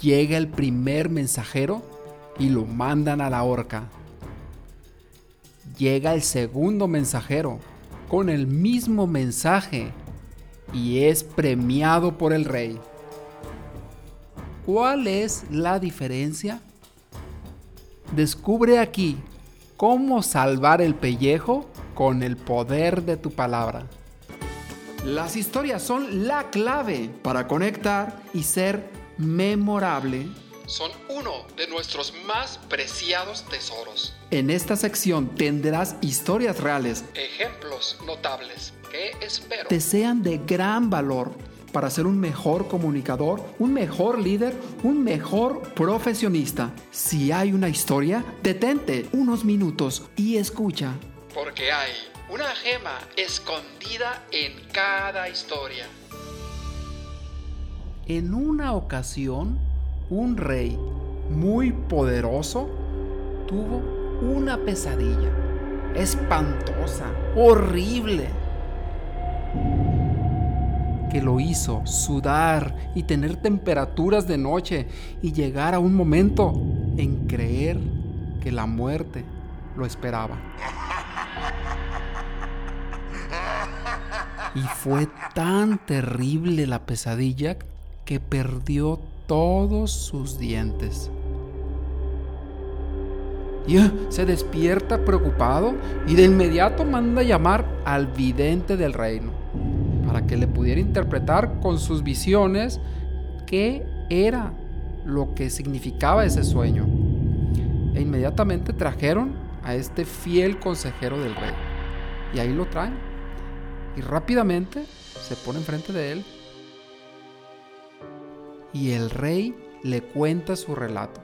llega el primer mensajero y lo mandan a la horca. Llega el segundo mensajero con el mismo mensaje y es premiado por el rey. ¿Cuál es la diferencia? Descubre aquí cómo salvar el pellejo con el poder de tu palabra. Las historias son la clave para conectar y ser memorable. Son uno de nuestros más preciados tesoros. En esta sección tendrás historias reales, Ejemplos notables que espero te sean de gran valor para ser un mejor comunicador, un mejor líder, un mejor profesionista. Si hay una historia, detente unos minutos y escucha. porque hay una gema escondida en cada historia. En una ocasión, un rey muy poderoso tuvo una pesadilla espantosa, horrible, que lo hizo sudar y tener temperaturas de noche y llegar a un momento en creer que la muerte lo esperaba. Y fue tan terrible la pesadilla que perdió todos sus dientes. Y ah, se despierta preocupado y de inmediato manda llamar al vidente del reino para que le pudiera interpretar con sus visiones qué era lo que significaba ese sueño. E inmediatamente trajeron a este fiel consejero del rey. Y ahí lo traen. Y rápidamente se pone enfrente de él. Y el rey le cuenta su relato.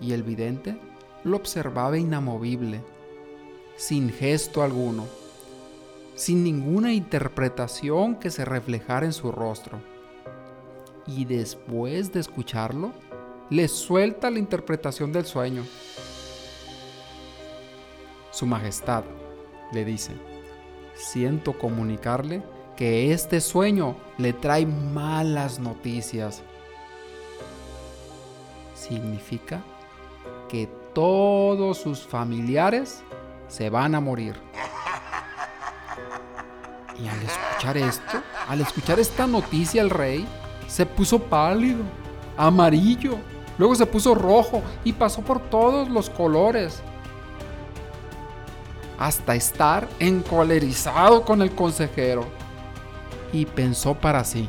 Y el vidente lo observaba inamovible, sin gesto alguno, sin ninguna interpretación que se reflejara en su rostro. Y después de escucharlo, le suelta la interpretación del sueño. Su Majestad le dice, siento comunicarle que este sueño le trae malas noticias. Significa que todos sus familiares se van a morir. Y al escuchar esto, al escuchar esta noticia el rey se puso pálido, amarillo, luego se puso rojo y pasó por todos los colores. Hasta estar encolerizado con el consejero. Y pensó para sí,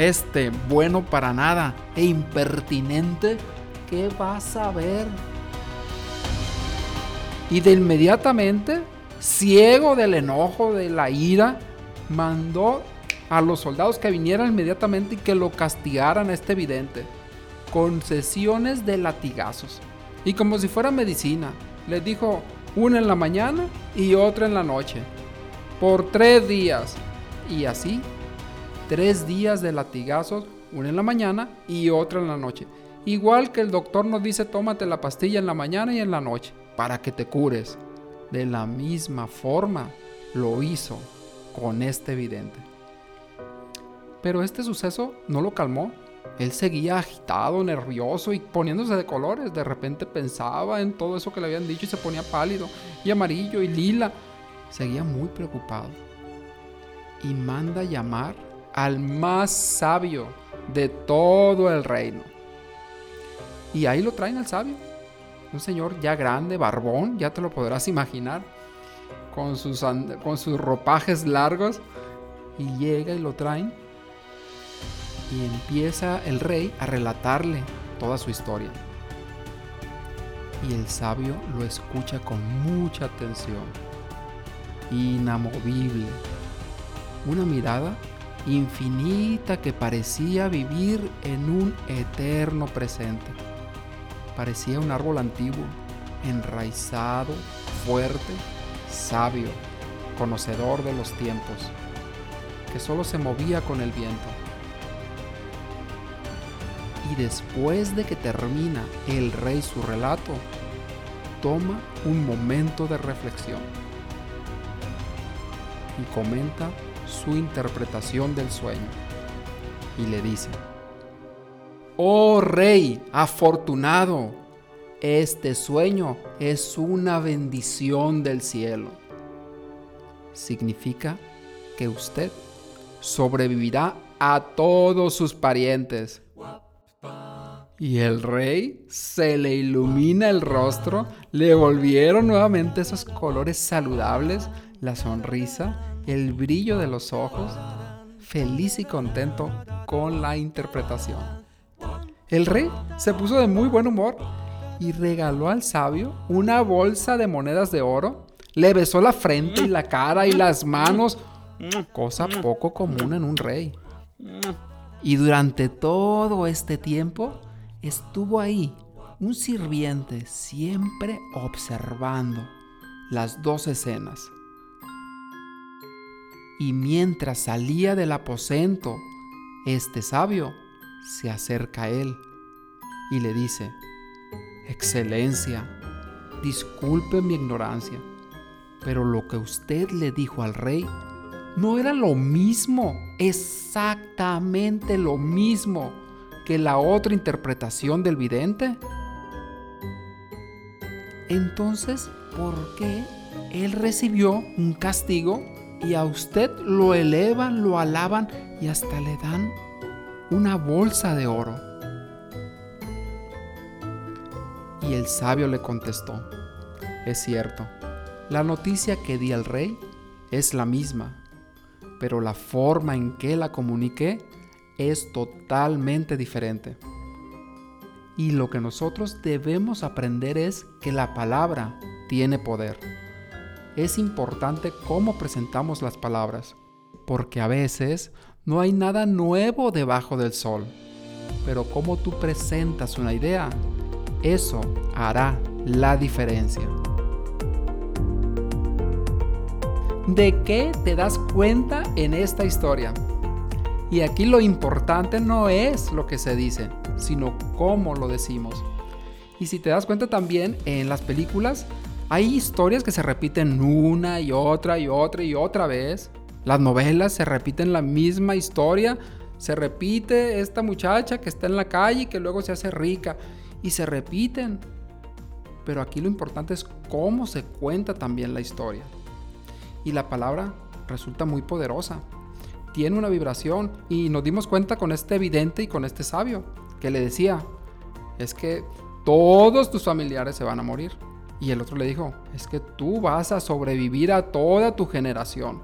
este bueno para nada e impertinente, ¿qué va a saber? Y de inmediatamente, ciego del enojo, de la ira, mandó a los soldados que vinieran inmediatamente y que lo castigaran a este vidente, con sesiones de latigazos. Y como si fuera medicina, les dijo una en la mañana y otra en la noche, por tres días. Y así, tres días de latigazos, una en la mañana y otra en la noche. Igual que el doctor nos dice tómate la pastilla en la mañana y en la noche para que te cures. De la misma forma lo hizo con este vidente. Pero este suceso no lo calmó. Él seguía agitado, nervioso y poniéndose de colores. De repente pensaba en todo eso que le habían dicho y se ponía pálido y amarillo y lila. Seguía muy preocupado. Y manda llamar al más sabio de todo el reino. Y ahí lo traen al sabio. Un señor ya grande, barbón, ya te lo podrás imaginar. Con sus, con sus ropajes largos. Y llega y lo traen. Y empieza el rey a relatarle toda su historia. Y el sabio lo escucha con mucha atención. Inamovible. Una mirada infinita que parecía vivir en un eterno presente. Parecía un árbol antiguo, enraizado, fuerte, sabio, conocedor de los tiempos, que solo se movía con el viento. Y después de que termina el rey su relato, toma un momento de reflexión y comenta su interpretación del sueño y le dice, Oh rey afortunado, este sueño es una bendición del cielo. Significa que usted sobrevivirá a todos sus parientes. Y el rey se le ilumina el rostro, le volvieron nuevamente esos colores saludables, la sonrisa, el brillo de los ojos, feliz y contento con la interpretación. El rey se puso de muy buen humor y regaló al sabio una bolsa de monedas de oro, le besó la frente y la cara y las manos, cosa poco común en un rey. Y durante todo este tiempo estuvo ahí un sirviente siempre observando las dos escenas. Y mientras salía del aposento, este sabio se acerca a él y le dice, Excelencia, disculpe mi ignorancia, pero lo que usted le dijo al rey no era lo mismo, exactamente lo mismo que la otra interpretación del vidente. Entonces, ¿por qué él recibió un castigo y a usted lo elevan, lo alaban y hasta le dan una bolsa de oro? Y el sabio le contestó, es cierto, la noticia que di al rey es la misma, pero la forma en que la comuniqué es totalmente diferente. Y lo que nosotros debemos aprender es que la palabra tiene poder. Es importante cómo presentamos las palabras, porque a veces no hay nada nuevo debajo del sol. Pero cómo tú presentas una idea, eso hará la diferencia. ¿De qué te das cuenta en esta historia? Y aquí lo importante no es lo que se dice, sino cómo lo decimos. Y si te das cuenta también en las películas, hay historias que se repiten una y otra y otra y otra vez. Las novelas se repiten la misma historia. Se repite esta muchacha que está en la calle y que luego se hace rica. Y se repiten. Pero aquí lo importante es cómo se cuenta también la historia. Y la palabra resulta muy poderosa tiene una vibración y nos dimos cuenta con este evidente y con este sabio que le decía, es que todos tus familiares se van a morir. Y el otro le dijo, es que tú vas a sobrevivir a toda tu generación.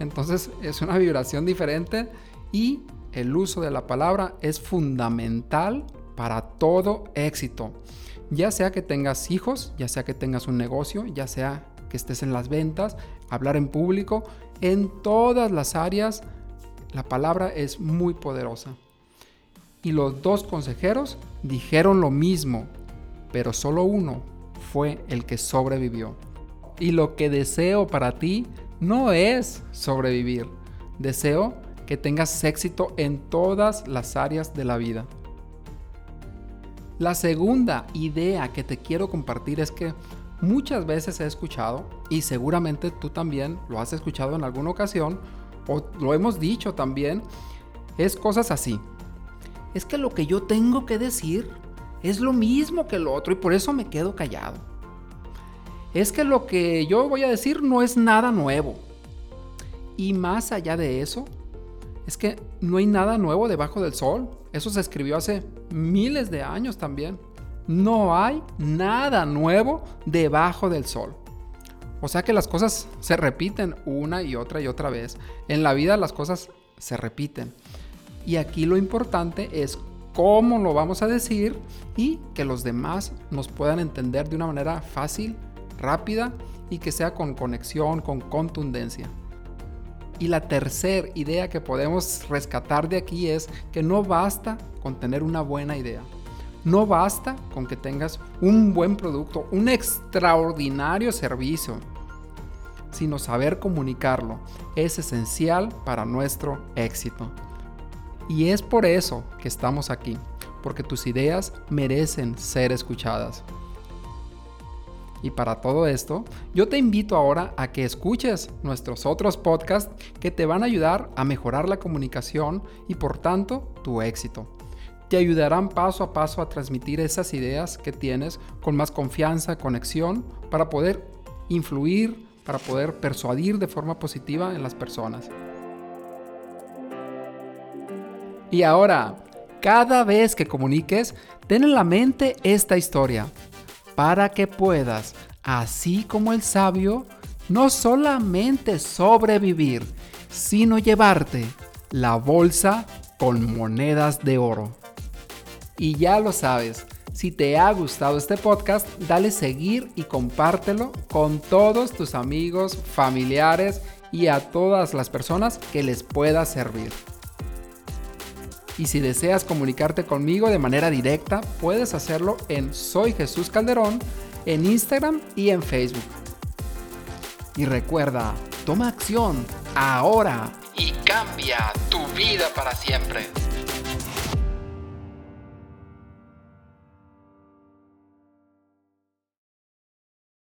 Entonces es una vibración diferente y el uso de la palabra es fundamental para todo éxito. Ya sea que tengas hijos, ya sea que tengas un negocio, ya sea que estés en las ventas, hablar en público, en todas las áreas la palabra es muy poderosa. Y los dos consejeros dijeron lo mismo, pero solo uno fue el que sobrevivió. Y lo que deseo para ti no es sobrevivir. Deseo que tengas éxito en todas las áreas de la vida. La segunda idea que te quiero compartir es que muchas veces he escuchado, y seguramente tú también lo has escuchado en alguna ocasión, o lo hemos dicho también, es cosas así. Es que lo que yo tengo que decir es lo mismo que lo otro y por eso me quedo callado. Es que lo que yo voy a decir no es nada nuevo. Y más allá de eso, es que no hay nada nuevo debajo del sol. Eso se escribió hace miles de años también. No hay nada nuevo debajo del sol. O sea que las cosas se repiten una y otra y otra vez. En la vida las cosas se repiten. Y aquí lo importante es cómo lo vamos a decir y que los demás nos puedan entender de una manera fácil, rápida y que sea con conexión, con contundencia. Y la tercera idea que podemos rescatar de aquí es que no basta con tener una buena idea. No basta con que tengas un buen producto, un extraordinario servicio sino saber comunicarlo es esencial para nuestro éxito. Y es por eso que estamos aquí, porque tus ideas merecen ser escuchadas. Y para todo esto, yo te invito ahora a que escuches nuestros otros podcasts que te van a ayudar a mejorar la comunicación y por tanto tu éxito. te ayudarán paso a paso a transmitir esas ideas que tienes con más confianza, conexión, para poder influir, para poder persuadir de forma positiva en las personas. Y ahora, cada vez que comuniques, ten en la mente esta historia, para que puedas, así como el sabio, no solamente sobrevivir, sino llevarte la bolsa con monedas de oro. Y ya lo sabes, si te ha gustado este podcast, dale seguir y compártelo con todos tus amigos, familiares y a todas las personas que les pueda servir. Y si deseas comunicarte conmigo de manera directa, puedes hacerlo en Soy Jesús Calderón, en Instagram y en Facebook. Y recuerda, toma acción ahora y cambia tu vida para siempre.